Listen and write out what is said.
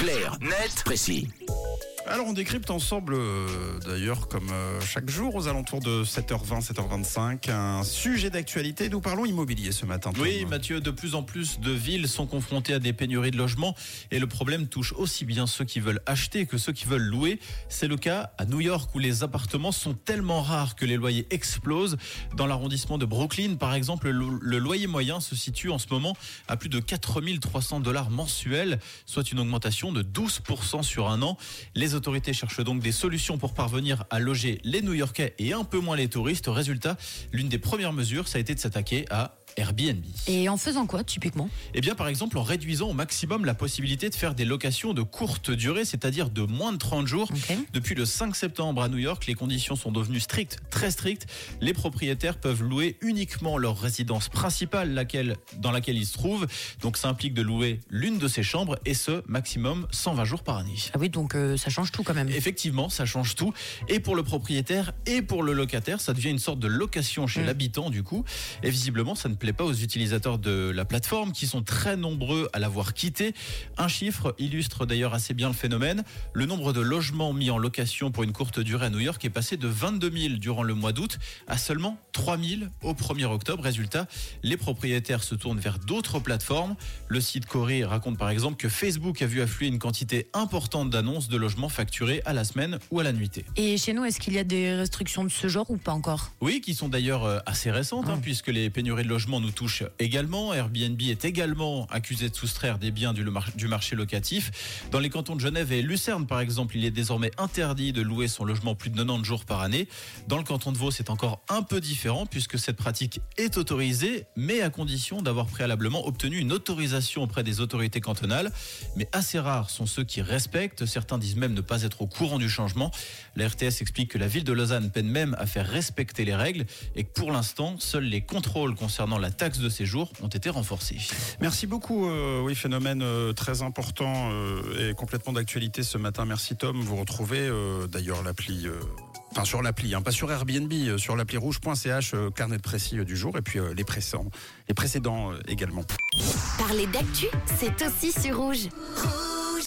Clair, net, précis. Alors on décrypte ensemble, euh, d'ailleurs comme euh, chaque jour aux alentours de 7h20, 7h25, un sujet d'actualité. Nous parlons immobilier ce matin. Tom. Oui, Mathieu, de plus en plus de villes sont confrontées à des pénuries de logements et le problème touche aussi bien ceux qui veulent acheter que ceux qui veulent louer. C'est le cas à New York où les appartements sont tellement rares que les loyers explosent. Dans l'arrondissement de Brooklyn, par exemple, le, le loyer moyen se situe en ce moment à plus de 4300 dollars mensuels, soit une augmentation de 12% sur un an. Les autorités cherchent donc des solutions pour parvenir à loger les New-Yorkais et un peu moins les touristes. Résultat, l'une des premières mesures, ça a été de s'attaquer à Airbnb. Et en faisant quoi, typiquement Eh bien, par exemple, en réduisant au maximum la possibilité de faire des locations de courte durée, c'est-à-dire de moins de 30 jours. Depuis le 5 septembre à New York, les conditions sont devenues strictes, très strictes. Les propriétaires peuvent louer uniquement leur résidence principale, laquelle, dans laquelle ils se trouvent. Donc, ça implique de louer l'une de ces chambres et ce, maximum 120 jours par année. Ah oui, donc euh, ça change tout quand même. Effectivement, ça change tout. Et pour le propriétaire et pour le locataire, ça devient une sorte de location chez Mm. l'habitant du coup. Et visiblement, ça ne plaît pas aux utilisateurs de la plateforme qui sont très nombreux à l'avoir quitté. Un chiffre illustre d'ailleurs assez bien le phénomène. Le nombre de logements mis en location pour une courte durée à New York est passé de 22 000 durant le mois d'août à seulement 3 000 au 1er octobre. Résultat, les propriétaires se tournent vers d'autres plateformes. Le site Corée raconte par exemple que Facebook a vu affluer une quantité importante d'annonces de logements facturés à la semaine ou à la nuitée. Et chez nous, est-ce qu'il y a des restrictions de ce genre ou pas encore? Oui, qui sont d'ailleurs euh, assez récentes, hein, puisque les pénuries de logements nous touchent également. Airbnb est également accusé de soustraire des biens du, du marché locatif. Dans les cantons de Genève et Lucerne, par exemple, il est désormais interdit de louer son logement plus de 90 jours par année. Dans le canton de Vaud, c'est encore un peu différent, puisque cette pratique est autorisée, mais à condition d'avoir préalablement obtenu une autorisation auprès des autorités cantonales. Mais assez rares sont ceux qui respectent. Certains disent même ne pas être au courant du changement. La RTS explique que la ville de Lausanne peine même à faire respecter les règles et que pour l'instant, seuls les contrôles concernant la taxe de séjour ont été renforcés. Merci beaucoup. euh, oui, phénomène euh, très important euh, et complètement d'actualité ce matin. Merci Tom. Vous retrouvez euh, d'ailleurs l'appli. euh, Enfin, sur l'appli, hein, pas sur Airbnb, euh, sur l'appli rouge.ch, euh, carnet de précis euh, du jour, et puis euh, les précédents, les précédents euh, également. Parler d'actu, c'est aussi sur rouge.